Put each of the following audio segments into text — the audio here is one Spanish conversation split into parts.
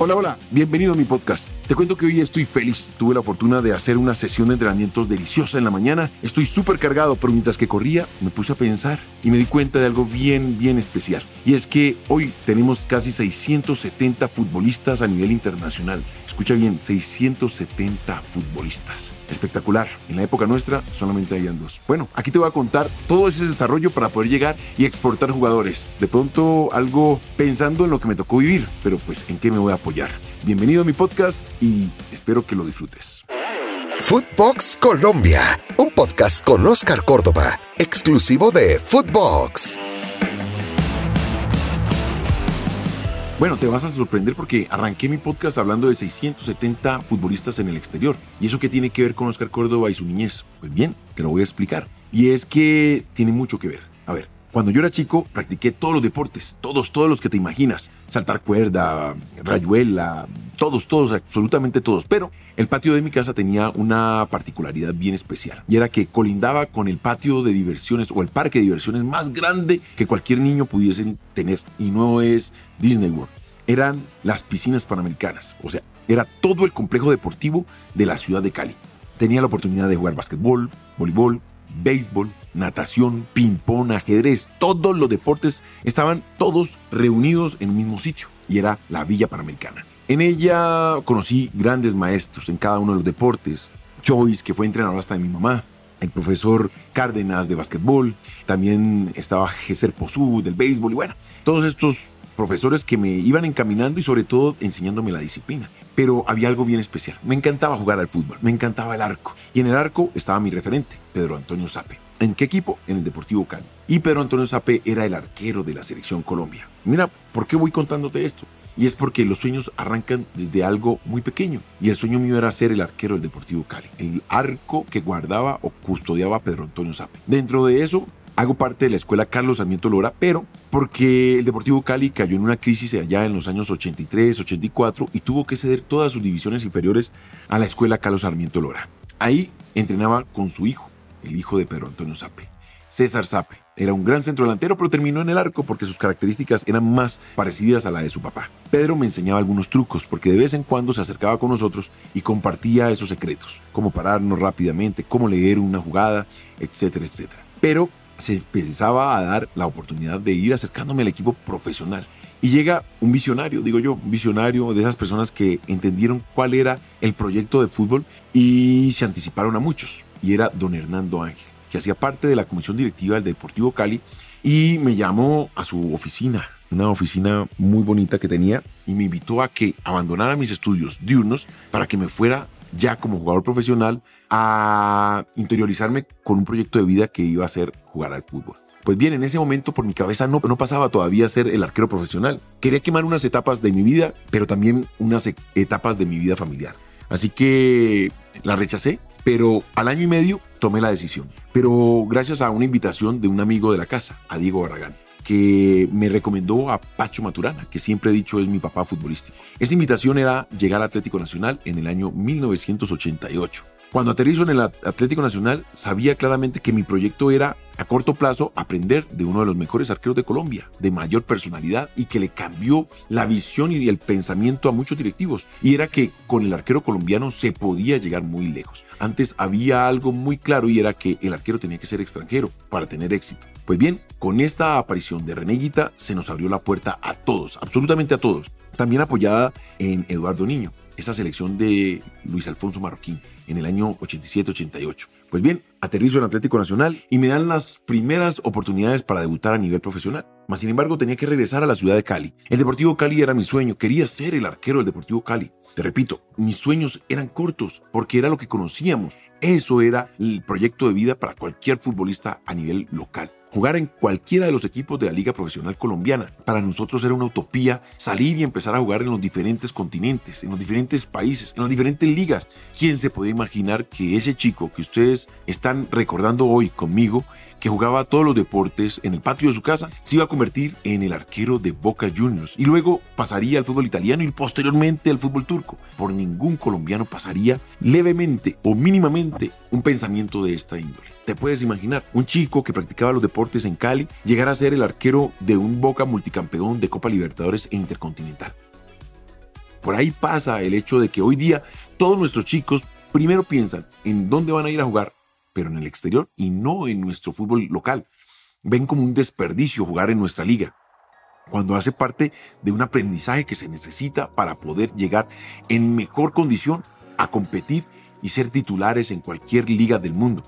Hola, hola, bienvenido a mi podcast. Te cuento que hoy estoy feliz. Tuve la fortuna de hacer una sesión de entrenamientos deliciosa en la mañana. Estoy súper cargado, pero mientras que corría me puse a pensar y me di cuenta de algo bien, bien especial. Y es que hoy tenemos casi 670 futbolistas a nivel internacional. Escucha bien, 670 futbolistas. Espectacular. En la época nuestra solamente habían dos. Bueno, aquí te voy a contar todo ese desarrollo para poder llegar y exportar jugadores. De pronto algo pensando en lo que me tocó vivir, pero pues en qué me voy a apoyar. Bienvenido a mi podcast y espero que lo disfrutes. Footbox Colombia, un podcast con Oscar Córdoba, exclusivo de Footbox. Bueno, te vas a sorprender porque arranqué mi podcast hablando de 670 futbolistas en el exterior. ¿Y eso qué tiene que ver con Oscar Córdoba y su niñez? Pues bien, te lo voy a explicar. Y es que tiene mucho que ver. A ver, cuando yo era chico, practiqué todos los deportes, todos, todos los que te imaginas. Saltar cuerda, rayuela, todos, todos, absolutamente todos. Pero el patio de mi casa tenía una particularidad bien especial. Y era que colindaba con el patio de diversiones o el parque de diversiones más grande que cualquier niño pudiese tener. Y no es Disney World. Eran las piscinas panamericanas. O sea, era todo el complejo deportivo de la ciudad de Cali. Tenía la oportunidad de jugar básquetbol, voleibol, béisbol, natación, ping-pong, ajedrez, todos los deportes estaban todos reunidos en un mismo sitio y era la Villa Panamericana. En ella conocí grandes maestros en cada uno de los deportes. Joyce, que fue entrenador hasta de mi mamá, el profesor Cárdenas de básquetbol, también estaba Geser Pozú del béisbol y bueno, todos estos profesores que me iban encaminando y sobre todo enseñándome la disciplina. Pero había algo bien especial. Me encantaba jugar al fútbol, me encantaba el arco. Y en el arco estaba mi referente, Pedro Antonio Sape. ¿En qué equipo? En el Deportivo Cali. Y Pedro Antonio Sape era el arquero de la selección Colombia. Mira, ¿por qué voy contándote esto? Y es porque los sueños arrancan desde algo muy pequeño. Y el sueño mío era ser el arquero del Deportivo Cali. El arco que guardaba o custodiaba Pedro Antonio Sape. Dentro de eso hago parte de la escuela Carlos Sarmiento Lora, pero porque el Deportivo Cali cayó en una crisis allá en los años 83, 84 y tuvo que ceder todas sus divisiones inferiores a la escuela Carlos Sarmiento Lora. Ahí entrenaba con su hijo, el hijo de Pedro Antonio Sape. César Sape era un gran centro delantero, pero terminó en el arco porque sus características eran más parecidas a la de su papá. Pedro me enseñaba algunos trucos porque de vez en cuando se acercaba con nosotros y compartía esos secretos, cómo pararnos rápidamente, cómo leer una jugada, etcétera, etcétera. Pero se pensaba a dar la oportunidad de ir acercándome al equipo profesional. Y llega un visionario, digo yo, un visionario de esas personas que entendieron cuál era el proyecto de fútbol y se anticiparon a muchos. Y era don Hernando Ángel, que hacía parte de la comisión directiva del Deportivo Cali y me llamó a su oficina, una oficina muy bonita que tenía, y me invitó a que abandonara mis estudios diurnos para que me fuera ya como jugador profesional a interiorizarme con un proyecto de vida que iba a ser jugar al fútbol. Pues bien, en ese momento por mi cabeza no, pasaba todavía a ser el arquero profesional. Quería quemar unas etapas de mi vida, pero también unas e, etapas de mi vida familiar. Así que la rechacé, pero al año y medio tomé la decisión. Pero gracias a una invitación de un amigo de la casa, a Diego Barragán que me recomendó a Pacho Maturana, que siempre he dicho es mi papá futbolístico. Esa invitación era llegar al Atlético Nacional en el año 1988. Cuando aterrizo en el Atlético Nacional, sabía claramente que mi proyecto era a corto plazo aprender de uno de los mejores arqueros de Colombia, de mayor personalidad y que le cambió la visión y el pensamiento a muchos directivos. Y era que con el arquero colombiano se podía llegar muy lejos. Antes había algo muy claro y era que el arquero tenía que ser extranjero para tener éxito. Pues bien, con esta aparición de Reneguita se nos abrió la puerta a todos, absolutamente a todos. También apoyada en Eduardo Niño, esa selección de Luis Alfonso Marroquín en el año 87-88. Pues bien, aterrizo en Atlético Nacional y me dan las primeras oportunidades para debutar a nivel profesional. Mas sin embargo tenía que regresar a la ciudad de Cali. El Deportivo Cali era mi sueño, quería ser el arquero del Deportivo Cali. Te repito, mis sueños eran cortos porque era lo que conocíamos. Eso era el proyecto de vida para cualquier futbolista a nivel local. Jugar en cualquiera de los equipos de la Liga Profesional Colombiana. Para nosotros era una utopía salir y empezar a jugar en los diferentes continentes, en los diferentes países, en las diferentes ligas. ¿Quién se puede imaginar que ese chico que ustedes están recordando hoy conmigo que jugaba todos los deportes en el patio de su casa, se iba a convertir en el arquero de Boca Juniors y luego pasaría al fútbol italiano y posteriormente al fútbol turco. Por ningún colombiano pasaría levemente o mínimamente un pensamiento de esta índole. Te puedes imaginar, un chico que practicaba los deportes en Cali llegar a ser el arquero de un Boca multicampeón de Copa Libertadores e Intercontinental. Por ahí pasa el hecho de que hoy día todos nuestros chicos primero piensan en dónde van a ir a jugar, pero en el exterior y no en nuestro fútbol local. Ven como un desperdicio jugar en nuestra liga, cuando hace parte de un aprendizaje que se necesita para poder llegar en mejor condición a competir y ser titulares en cualquier liga del mundo.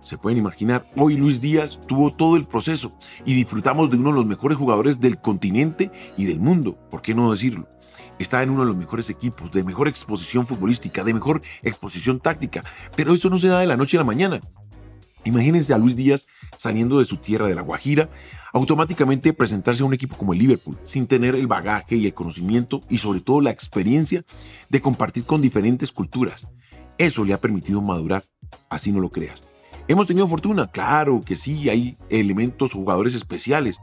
Se pueden imaginar, hoy Luis Díaz tuvo todo el proceso y disfrutamos de uno de los mejores jugadores del continente y del mundo, ¿por qué no decirlo? Está en uno de los mejores equipos, de mejor exposición futbolística, de mejor exposición táctica, pero eso no se da de la noche a la mañana. Imagínense a Luis Díaz saliendo de su tierra de la Guajira, automáticamente presentarse a un equipo como el Liverpool, sin tener el bagaje y el conocimiento y sobre todo la experiencia de compartir con diferentes culturas. Eso le ha permitido madurar, así no lo creas. Hemos tenido fortuna, claro que sí, hay elementos, jugadores especiales.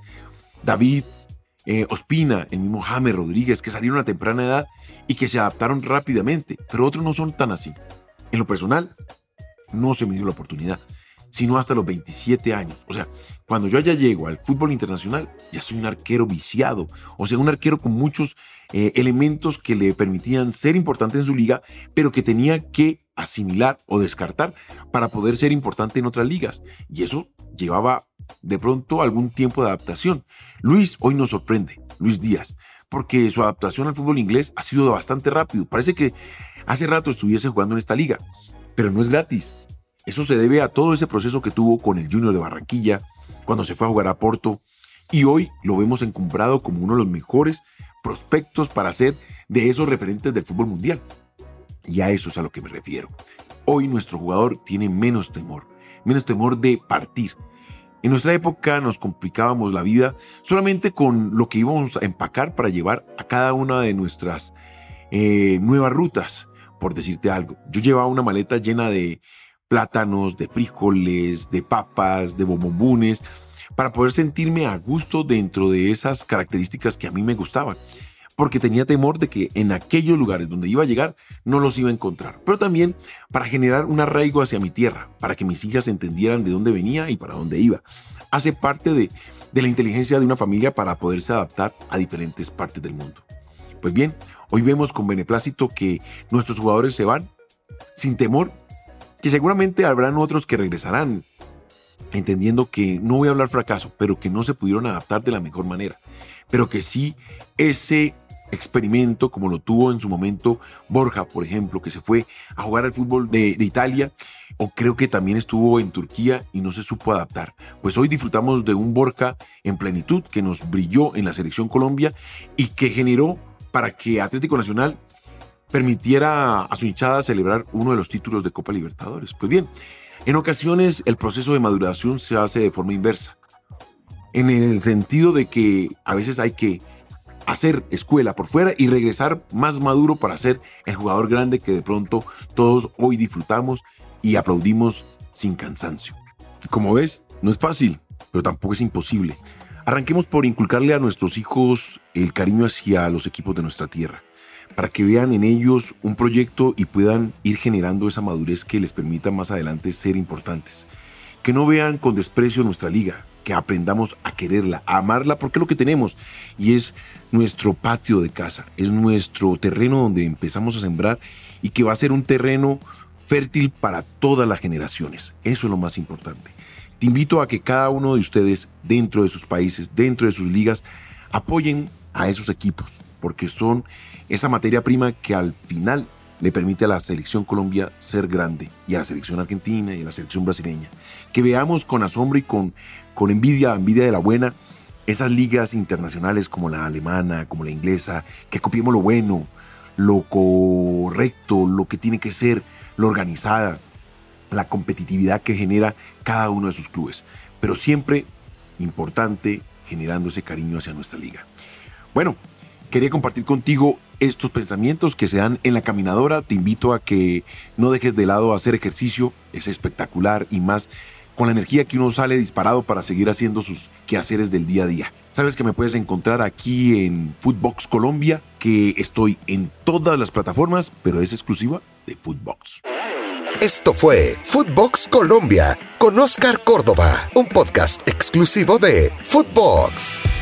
David, eh, Ospina, el mismo James Rodríguez, que salieron a temprana edad y que se adaptaron rápidamente, pero otros no son tan así. En lo personal, no se me dio la oportunidad, sino hasta los 27 años. O sea, cuando yo ya llego al fútbol internacional, ya soy un arquero viciado, o sea, un arquero con muchos eh, elementos que le permitían ser importante en su liga, pero que tenía que asimilar o descartar para poder ser importante en otras ligas. Y eso llevaba de pronto algún tiempo de adaptación. Luis hoy nos sorprende, Luis Díaz, porque su adaptación al fútbol inglés ha sido bastante rápido. Parece que hace rato estuviese jugando en esta liga, pero no es gratis. Eso se debe a todo ese proceso que tuvo con el Junior de Barranquilla, cuando se fue a jugar a Porto, y hoy lo vemos encumbrado como uno de los mejores prospectos para ser de esos referentes del fútbol mundial. Y a eso es a lo que me refiero. Hoy nuestro jugador tiene menos temor, menos temor de partir. En nuestra época nos complicábamos la vida solamente con lo que íbamos a empacar para llevar a cada una de nuestras eh, nuevas rutas, por decirte algo. Yo llevaba una maleta llena de plátanos, de frijoles, de papas, de bombones, para poder sentirme a gusto dentro de esas características que a mí me gustaban porque tenía temor de que en aquellos lugares donde iba a llegar no los iba a encontrar, pero también para generar un arraigo hacia mi tierra, para que mis hijas entendieran de dónde venía y para dónde iba. Hace parte de, de la inteligencia de una familia para poderse adaptar a diferentes partes del mundo. Pues bien, hoy vemos con beneplácito que nuestros jugadores se van sin temor, que seguramente habrán otros que regresarán, entendiendo que no voy a hablar fracaso, pero que no se pudieron adaptar de la mejor manera, pero que sí ese experimento como lo tuvo en su momento Borja, por ejemplo, que se fue a jugar al fútbol de, Italia, o creo que también estuvo en Turquía y no se supo adaptar. Pues hoy disfrutamos de un Borja en plenitud que nos brilló en la selección Colombia y que generó para que Atlético Nacional permitiera a su hinchada celebrar uno de los títulos de Copa Libertadores. Pues bien, en ocasiones el proceso de maduración se hace de forma inversa, en el sentido de que a veces hay que hacer escuela por fuera y regresar más maduro para ser el jugador grande que de pronto todos hoy disfrutamos y aplaudimos sin cansancio. como ves, no es fácil, pero tampoco es imposible. Arranquemos por inculcarle a nuestros hijos el cariño hacia los equipos de nuestra tierra, para que vean en ellos un proyecto y puedan ir generando esa madurez que les permita más adelante ser importantes. Que no vean con desprecio nuestra liga, que aprendamos a quererla, a amarla, porque es lo que tenemos y es nuestro patio de casa, es nuestro terreno donde empezamos a sembrar y que va a ser un terreno fértil para todas las generaciones. Eso es lo más importante. Te invito a que cada uno de ustedes, dentro de sus países, dentro de sus ligas, apoyen a esos equipos, porque son esa materia prima que al final le permite a la selección Colombia ser grande y a la selección argentina y a la selección brasileña. Que veamos con asombro y con, con envidia, envidia de la buena, esas ligas internacionales como la alemana, como la inglesa, que copiemos lo bueno, lo correcto, lo que tiene que ser, lo organizada, la competitividad que genera cada uno de sus clubes. Pero siempre importante generando ese cariño hacia nuestra liga. Bueno, quería compartir contigo estos pensamientos que se dan en la caminadora. Te invito a que no dejes de lado hacer ejercicio, es espectacular y más con la energía que uno sale disparado para seguir haciendo sus quehaceres del día a día. Sabes que me puedes encontrar aquí en Footbox Colombia, que estoy en todas las plataformas, pero es exclusiva de Footbox. Esto fue Footbox Colombia con Oscar Córdoba, un podcast exclusivo de Footbox.